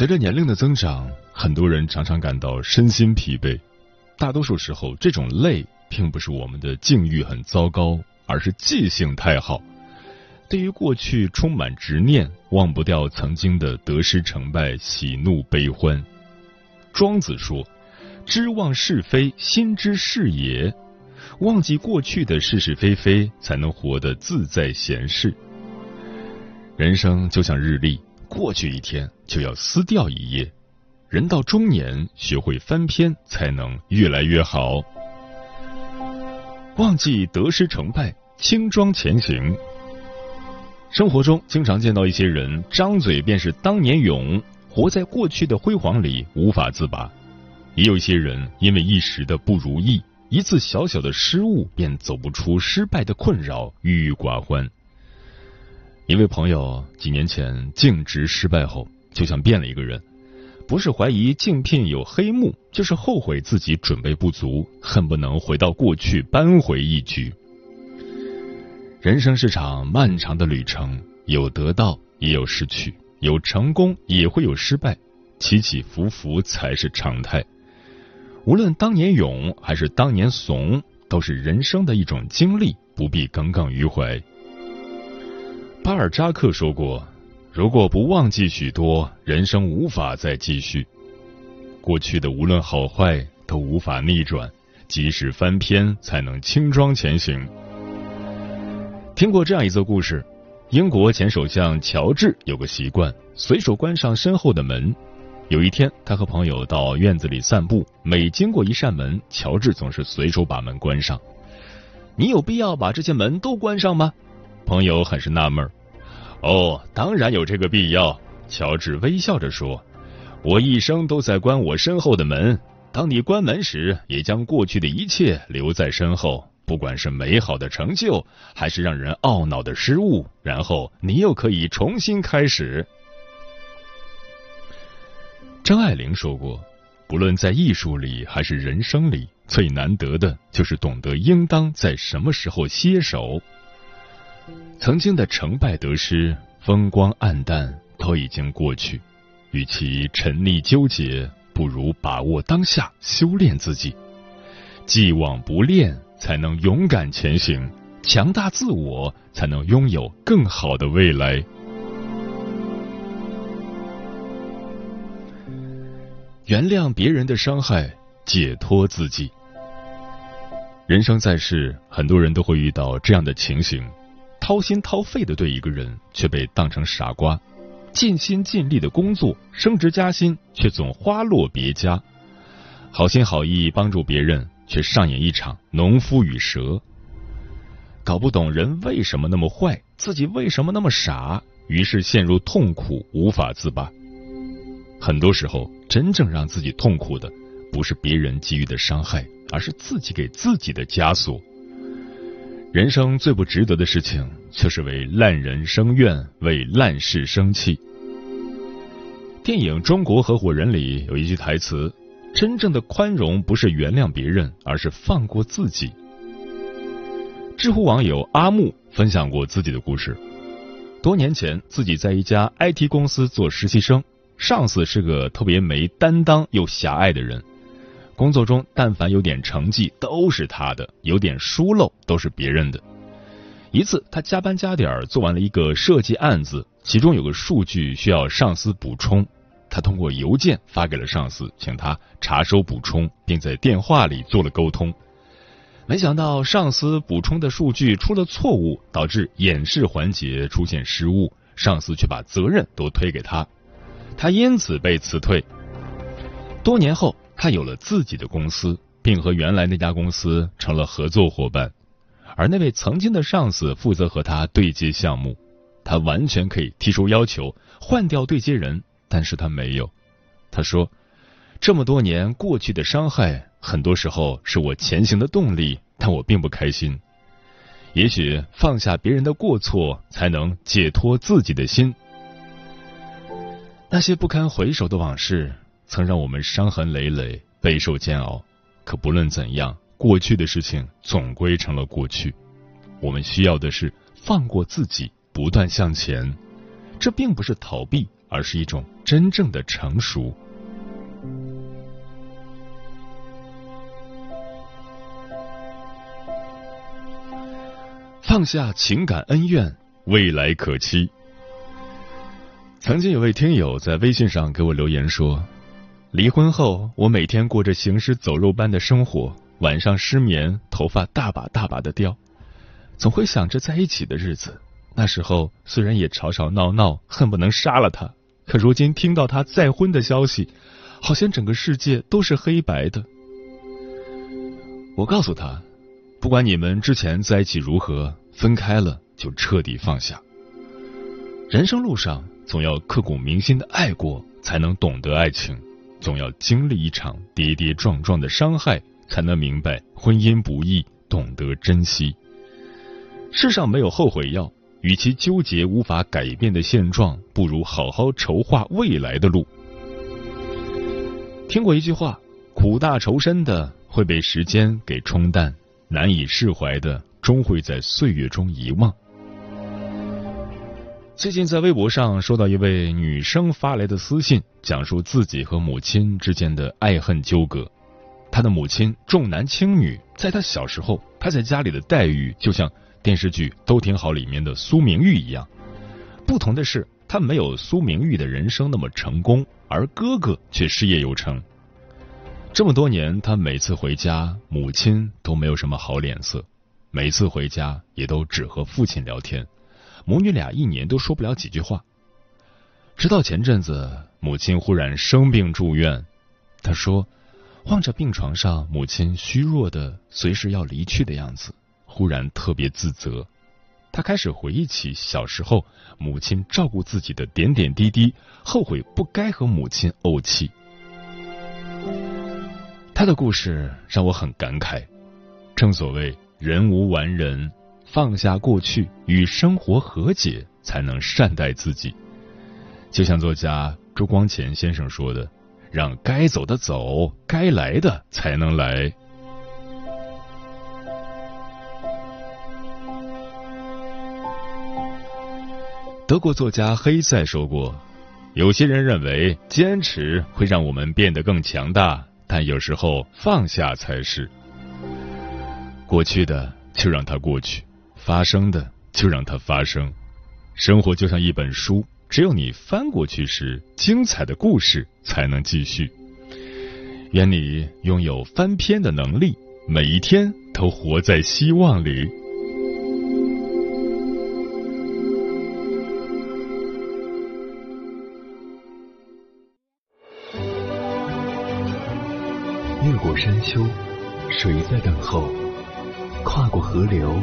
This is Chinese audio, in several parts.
随着年龄的增长，很多人常常感到身心疲惫。大多数时候，这种累并不是我们的境遇很糟糕，而是记性太好。对于过去充满执念，忘不掉曾经的得失成败、喜怒悲欢。庄子说：“知忘是非，心之是也。”忘记过去的是是非非，才能活得自在闲适。人生就像日历。过去一天就要撕掉一页，人到中年学会翻篇，才能越来越好。忘记得失成败，轻装前行。生活中经常见到一些人，张嘴便是当年勇，活在过去的辉煌里无法自拔；也有一些人因为一时的不如意，一次小小的失误便走不出失败的困扰，郁郁寡欢。一位朋友几年前竞职失败后，就像变了一个人，不是怀疑竞聘有黑幕，就是后悔自己准备不足，恨不能回到过去扳回一局。人生是场漫长的旅程，有得到也有失去，有成功也会有失败，起起伏伏才是常态。无论当年勇还是当年怂，都是人生的一种经历，不必耿耿于怀。巴尔扎克说过：“如果不忘记许多，人生无法再继续。过去的无论好坏都无法逆转，即使翻篇，才能轻装前行。”听过这样一则故事：英国前首相乔治有个习惯，随手关上身后的门。有一天，他和朋友到院子里散步，每经过一扇门，乔治总是随手把门关上。你有必要把这些门都关上吗？朋友很是纳闷哦，当然有这个必要。乔治微笑着说：“我一生都在关我身后的门。当你关门时，也将过去的一切留在身后，不管是美好的成就，还是让人懊恼的失误。然后你又可以重新开始。”张爱玲说过：“不论在艺术里还是人生里，最难得的就是懂得应当在什么时候歇手。”曾经的成败得失、风光暗淡都已经过去，与其沉溺纠结，不如把握当下，修炼自己。既往不恋，才能勇敢前行；强大自我，才能拥有更好的未来。原谅别人的伤害，解脱自己。人生在世，很多人都会遇到这样的情形。掏心掏肺的对一个人，却被当成傻瓜；尽心尽力的工作，升职加薪，却总花落别家；好心好意帮助别人，却上演一场农夫与蛇。搞不懂人为什么那么坏，自己为什么那么傻，于是陷入痛苦，无法自拔。很多时候，真正让自己痛苦的，不是别人给予的伤害，而是自己给自己的枷锁。人生最不值得的事情，就是为烂人生怨，为烂事生气。电影《中国合伙人》里有一句台词：“真正的宽容不是原谅别人，而是放过自己。”知乎网友阿木分享过自己的故事：多年前，自己在一家 IT 公司做实习生，上司是个特别没担当又狭隘的人。工作中，但凡有点成绩都是他的，有点疏漏都是别人的。一次，他加班加点做完了一个设计案子，其中有个数据需要上司补充，他通过邮件发给了上司，请他查收补充，并在电话里做了沟通。没想到上司补充的数据出了错误，导致演示环节出现失误，上司却把责任都推给他，他因此被辞退。多年后，他有了自己的公司，并和原来那家公司成了合作伙伴。而那位曾经的上司负责和他对接项目，他完全可以提出要求换掉对接人，但是他没有。他说：“这么多年过去的伤害，很多时候是我前行的动力，但我并不开心。也许放下别人的过错，才能解脱自己的心。那些不堪回首的往事，曾让我们伤痕累累，备受煎熬。可不论怎样。”过去的事情总归成了过去，我们需要的是放过自己，不断向前。这并不是逃避，而是一种真正的成熟。放下情感恩怨，未来可期。曾经有位听友在微信上给我留言说：“离婚后，我每天过着行尸走肉般的生活。”晚上失眠，头发大把大把的掉，总会想着在一起的日子。那时候虽然也吵吵闹闹，恨不能杀了他，可如今听到他再婚的消息，好像整个世界都是黑白的。我告诉他，不管你们之前在一起如何，分开了就彻底放下。人生路上总要刻骨铭心的爱过，才能懂得爱情；总要经历一场跌跌撞撞的伤害。才能明白婚姻不易，懂得珍惜。世上没有后悔药，与其纠结无法改变的现状，不如好好筹划未来的路。听过一句话：苦大仇深的会被时间给冲淡，难以释怀的终会在岁月中遗忘。最近在微博上收到一位女生发来的私信，讲述自己和母亲之间的爱恨纠葛。她的母亲重男轻女，在她小时候，她在家里的待遇就像电视剧《都挺好》里面的苏明玉一样。不同的是，他没有苏明玉的人生那么成功，而哥哥却事业有成。这么多年，他每次回家，母亲都没有什么好脸色，每次回家也都只和父亲聊天，母女俩一年都说不了几句话。直到前阵子，母亲忽然生病住院，他说。望着病床上母亲虚弱的、随时要离去的样子，忽然特别自责。他开始回忆起小时候母亲照顾自己的点点滴滴，后悔不该和母亲怄气。他的故事让我很感慨。正所谓人无完人，放下过去，与生活和解，才能善待自己。就像作家朱光潜先生说的。让该走的走，该来的才能来。德国作家黑塞说过：“有些人认为坚持会让我们变得更强大，但有时候放下才是。过去的就让它过去，发生的就让它发生。生活就像一本书。”只有你翻过去时，精彩的故事才能继续。愿你拥有翻篇的能力，每一天都活在希望里。越过山丘，谁在等候？跨过河流，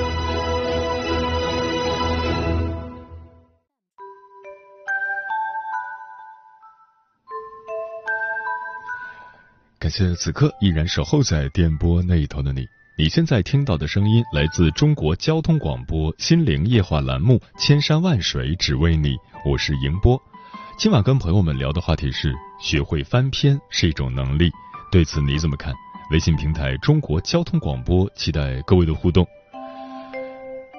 谢此刻依然守候在电波那一头的你。你现在听到的声音来自中国交通广播心灵夜话栏目《千山万水只为你》，我是迎波。今晚跟朋友们聊的话题是：学会翻篇是一种能力，对此你怎么看？微信平台中国交通广播，期待各位的互动。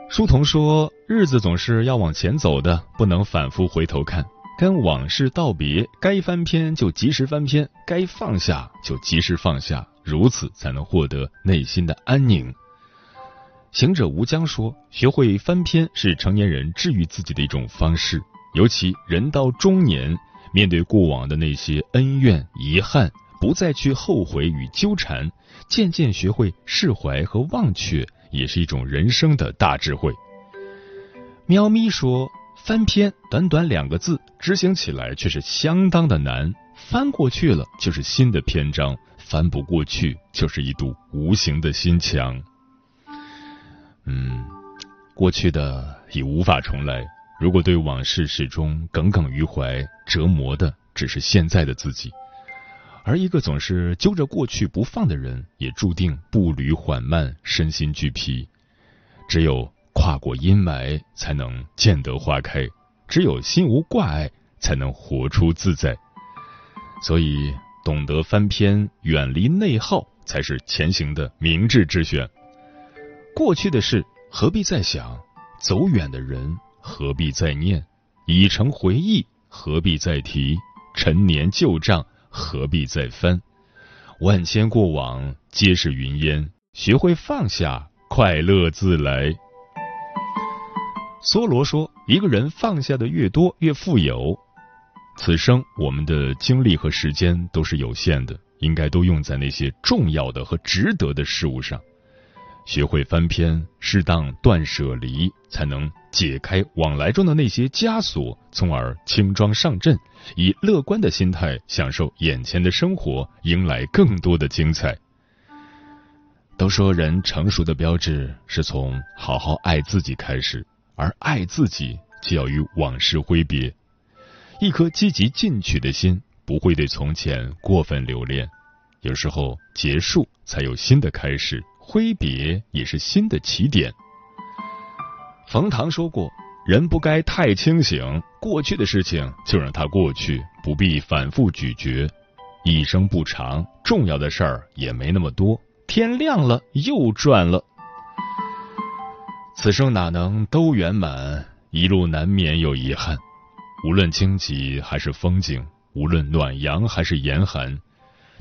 书童说：“日子总是要往前走的，不能反复回头看，跟往事道别，该翻篇就及时翻篇，该放下就及时放下，如此才能获得内心的安宁。”行者无疆说：“学会翻篇是成年人治愈自己的一种方式，尤其人到中年，面对过往的那些恩怨遗憾。”不再去后悔与纠缠，渐渐学会释怀和忘却，也是一种人生的大智慧。喵咪说：“翻篇，短短两个字，执行起来却是相当的难。翻过去了就是新的篇章，翻不过去就是一堵无形的心墙。”嗯，过去的已无法重来。如果对往事始终耿耿于怀，折磨的只是现在的自己。而一个总是揪着过去不放的人，也注定步履缓慢，身心俱疲。只有跨过阴霾，才能见得花开；只有心无挂碍，才能活出自在。所以，懂得翻篇，远离内耗，才是前行的明智之选。过去的事何必再想？走远的人何必再念？已成回忆，何必再提？陈年旧账。何必再翻？万千过往皆是云烟，学会放下，快乐自来。梭罗说：“一个人放下的越多，越富有。此生我们的精力和时间都是有限的，应该都用在那些重要的和值得的事物上。”学会翻篇，适当断舍离，才能解开往来中的那些枷锁，从而轻装上阵，以乐观的心态享受眼前的生活，迎来更多的精彩。都说人成熟的标志是从好好爱自己开始，而爱自己就要与往事挥别。一颗积极进取的心，不会对从前过分留恋。有时候结束，才有新的开始。挥别也是新的起点。冯唐说过：“人不该太清醒，过去的事情就让它过去，不必反复咀嚼。一生不长，重要的事儿也没那么多。天亮了又转了，此生哪能都圆满？一路难免有遗憾。无论荆棘还是风景，无论暖阳还是严寒，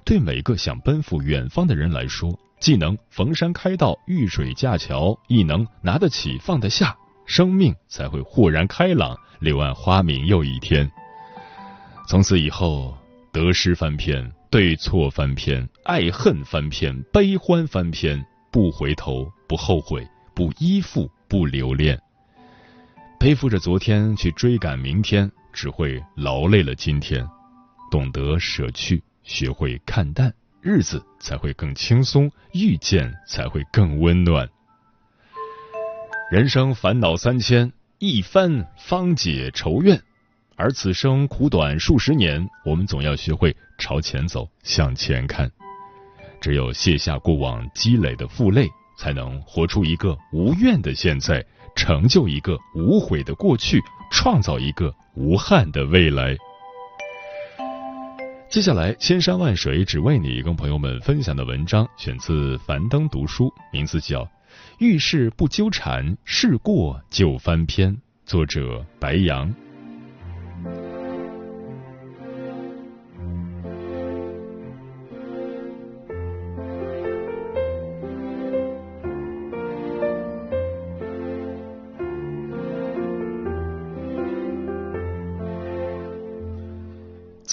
对每个想奔赴远方的人来说。”既能逢山开道、遇水架桥，亦能拿得起放得下，生命才会豁然开朗，柳暗花明又一天。从此以后，得失翻篇，对错翻篇，爱恨翻篇，悲欢翻篇，不回头，不后悔，不依附，不留恋。背负着昨天去追赶明天，只会劳累了今天。懂得舍去，学会看淡。日子才会更轻松，遇见才会更温暖。人生烦恼三千，一番方解愁怨。而此生苦短数十年，我们总要学会朝前走，向前看。只有卸下过往积累的负累，才能活出一个无怨的现在，成就一个无悔的过去，创造一个无憾的未来。接下来，千山万水只为你，跟朋友们分享的文章选自樊登读书，名字叫《遇事不纠缠，事过就翻篇》，作者白杨。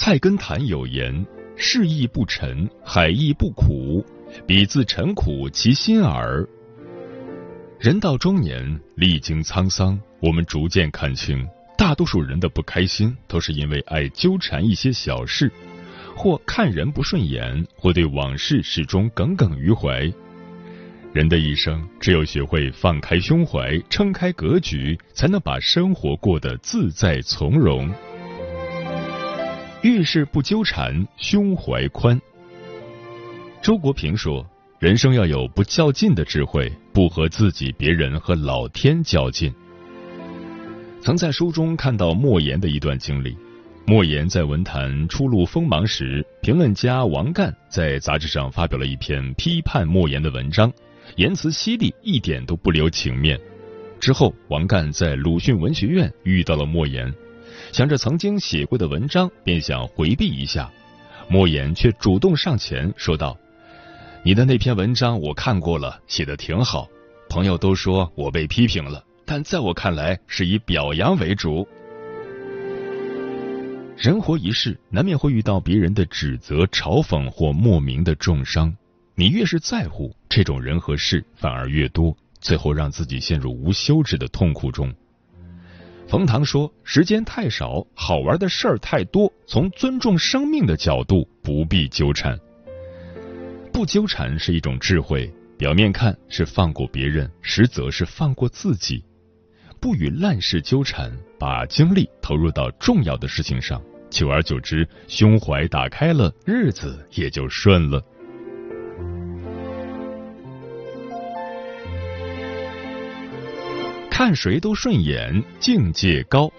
菜根谭有言：“事意不沉，海亦不苦，彼自沉苦其心耳。”人到中年，历经沧桑，我们逐渐看清，大多数人的不开心都是因为爱纠缠一些小事，或看人不顺眼，或对往事始终耿耿于怀。人的一生，只有学会放开胸怀，撑开格局，才能把生活过得自在从容。遇事不纠缠，胸怀宽。周国平说：“人生要有不较劲的智慧，不和自己、别人和老天较劲。”曾在书中看到莫言的一段经历：莫言在文坛初露锋芒时，评论家王干在杂志上发表了一篇批判莫言的文章，言辞犀利，一点都不留情面。之后，王干在鲁迅文学院遇到了莫言，想着曾经写过的文章，便想回避一下，莫言却主动上前说道：“你的那篇文章我看过了，写的挺好，朋友都说我被批评了，但在我看来是以表扬为主。”人活一世，难免会遇到别人的指责、嘲讽或莫名的重伤。你越是在乎这种人和事，反而越多，最后让自己陷入无休止的痛苦中。冯唐说：“时间太少，好玩的事儿太多，从尊重生命的角度，不必纠缠。不纠缠是一种智慧，表面看是放过别人，实则是放过自己。不与烂事纠缠，把精力投入到重要的事情上。”久而久之，胸怀打开了，日子也就顺了。看谁都顺眼，境界高。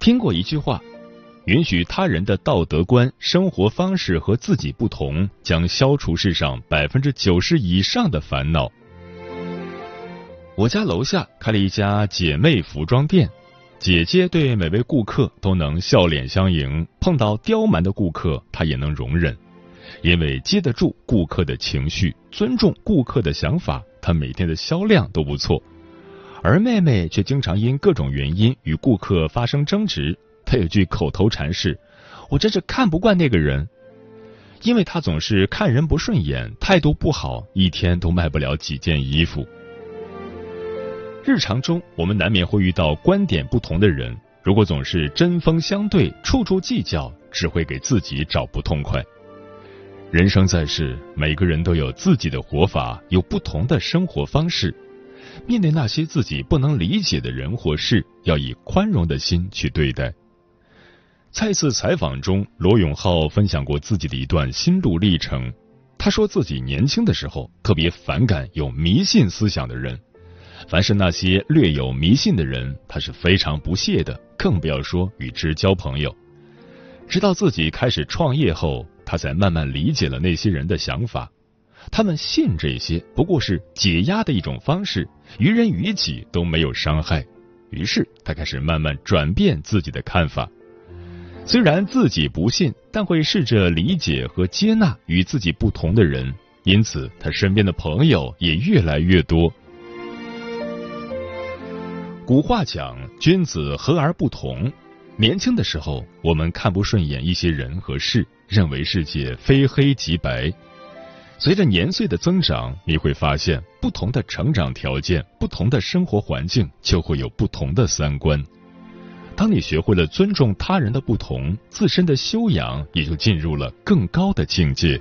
听过一句话：允许他人的道德观、生活方式和自己不同，将消除世上百分之九十以上的烦恼。我家楼下开了一家姐妹服装店。姐姐对每位顾客都能笑脸相迎，碰到刁蛮的顾客，她也能容忍，因为接得住顾客的情绪，尊重顾客的想法，她每天的销量都不错。而妹妹却经常因各种原因与顾客发生争执，她有句口头禅是：“我真是看不惯那个人，因为他总是看人不顺眼，态度不好，一天都卖不了几件衣服。”日常中，我们难免会遇到观点不同的人。如果总是针锋相对、处处计较，只会给自己找不痛快。人生在世，每个人都有自己的活法，有不同的生活方式。面对那些自己不能理解的人或事，要以宽容的心去对待。在一次采访中，罗永浩分享过自己的一段心路历程。他说自己年轻的时候特别反感有迷信思想的人。凡是那些略有迷信的人，他是非常不屑的，更不要说与之交朋友。直到自己开始创业后，他才慢慢理解了那些人的想法。他们信这些不过是解压的一种方式，于人于己都没有伤害。于是他开始慢慢转变自己的看法。虽然自己不信，但会试着理解和接纳与自己不同的人，因此他身边的朋友也越来越多。古话讲：“君子和而不同。”年轻的时候，我们看不顺眼一些人和事，认为世界非黑即白。随着年岁的增长，你会发现，不同的成长条件、不同的生活环境，就会有不同的三观。当你学会了尊重他人的不同，自身的修养也就进入了更高的境界。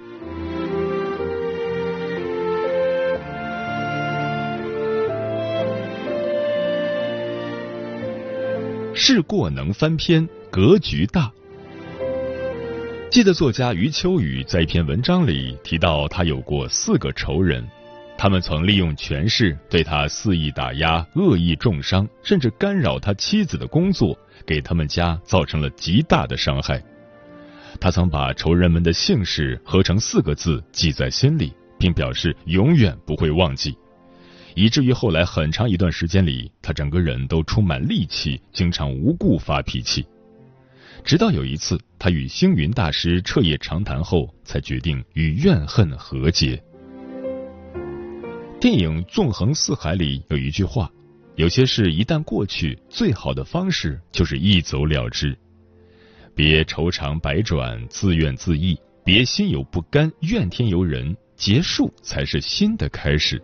事过能翻篇，格局大。记得作家余秋雨在一篇文章里提到，他有过四个仇人，他们曾利用权势对他肆意打压、恶意重伤，甚至干扰他妻子的工作，给他们家造成了极大的伤害。他曾把仇人们的姓氏合成四个字记在心里，并表示永远不会忘记。以至于后来很长一段时间里，他整个人都充满戾气，经常无故发脾气。直到有一次，他与星云大师彻夜长谈后，才决定与怨恨和解。电影《纵横四海》里有一句话：“有些事一旦过去，最好的方式就是一走了之。别愁肠百转、自怨自艾，别心有不甘、怨天尤人，结束才是新的开始。”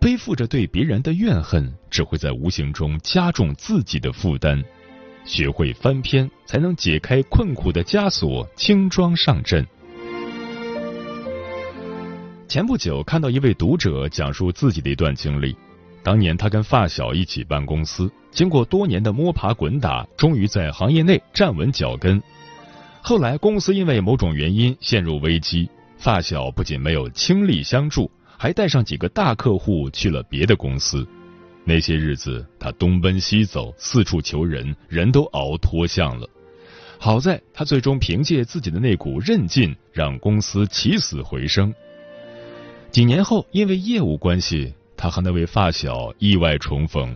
背负着对别人的怨恨，只会在无形中加重自己的负担。学会翻篇，才能解开困苦的枷锁，轻装上阵。前不久看到一位读者讲述自己的一段经历：当年他跟发小一起办公司，经过多年的摸爬滚打，终于在行业内站稳脚跟。后来公司因为某种原因陷入危机，发小不仅没有倾力相助。还带上几个大客户去了别的公司，那些日子他东奔西走，四处求人，人都熬脱相了，好在他最终凭借自己的那股韧劲，让公司起死回生。几年后，因为业务关系，他和那位发小意外重逢。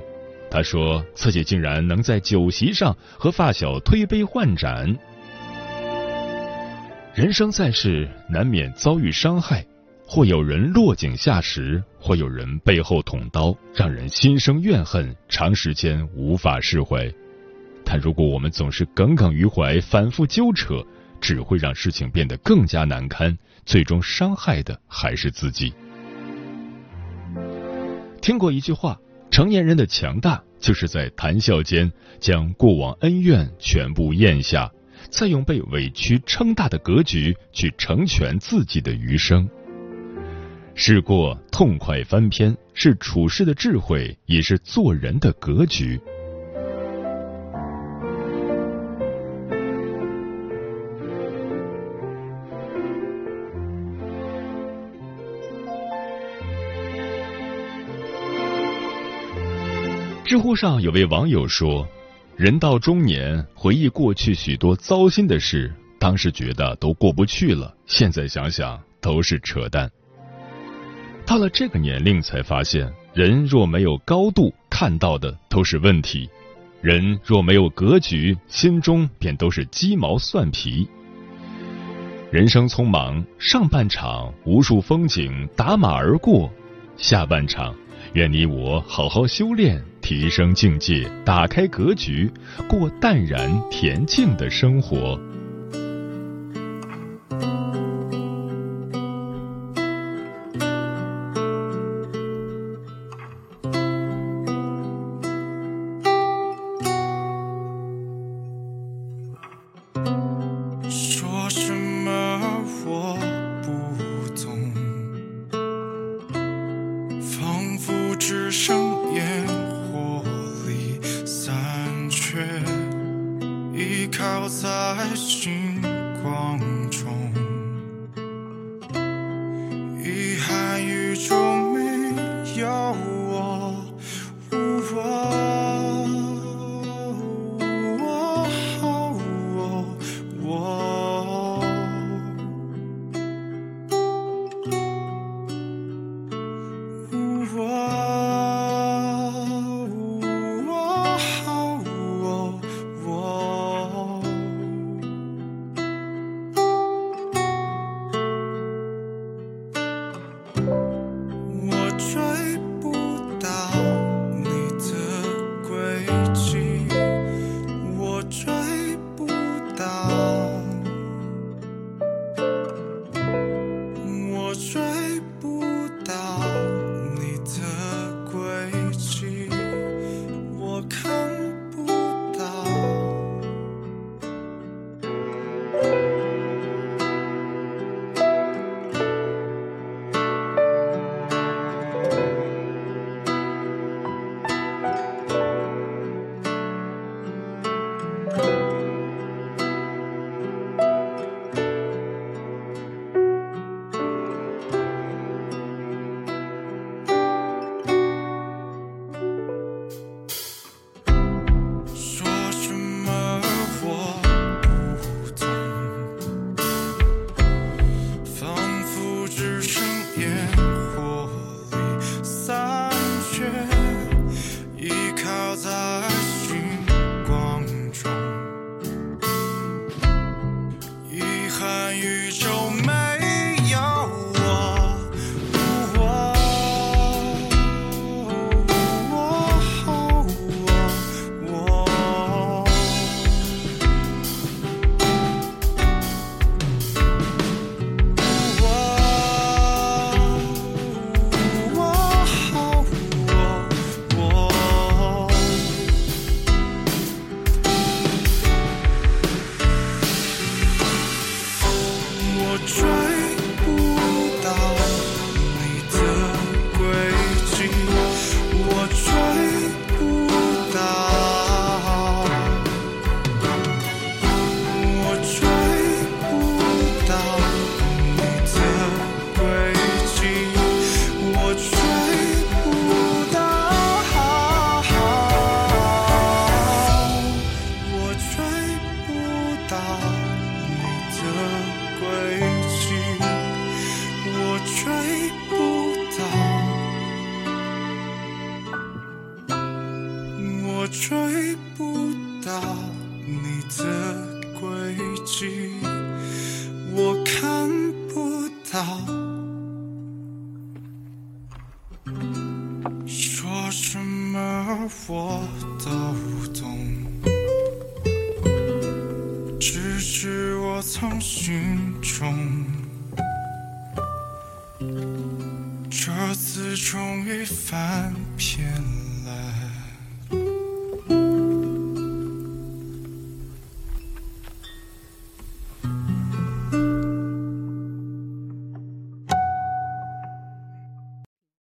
他说自己竟然能在酒席上和发小推杯换盏。人生在世，难免遭遇伤害，或有人落井下石，或有人背后捅刀，让人心生怨恨，长时间无法释怀。但如果我们总是耿耿于怀，反复纠扯，只会让事情变得更加难堪，最终伤害的还是自己。听过一句话：成年人的强大，就是在谈笑间将过往恩怨全部咽下。再用被委屈撑大的格局去成全自己的余生。事过痛快翻篇，是处事的智慧，也是做人的格局。知乎上有位网友说。人到中年，回忆过去许多糟心的事，当时觉得都过不去了，现在想想都是扯淡。到了这个年龄，才发现人若没有高度，看到的都是问题；人若没有格局，心中便都是鸡毛蒜皮。人生匆忙，上半场无数风景打马而过，下半场。愿你我好好修炼，提升境界，打开格局，过淡然恬静的生活。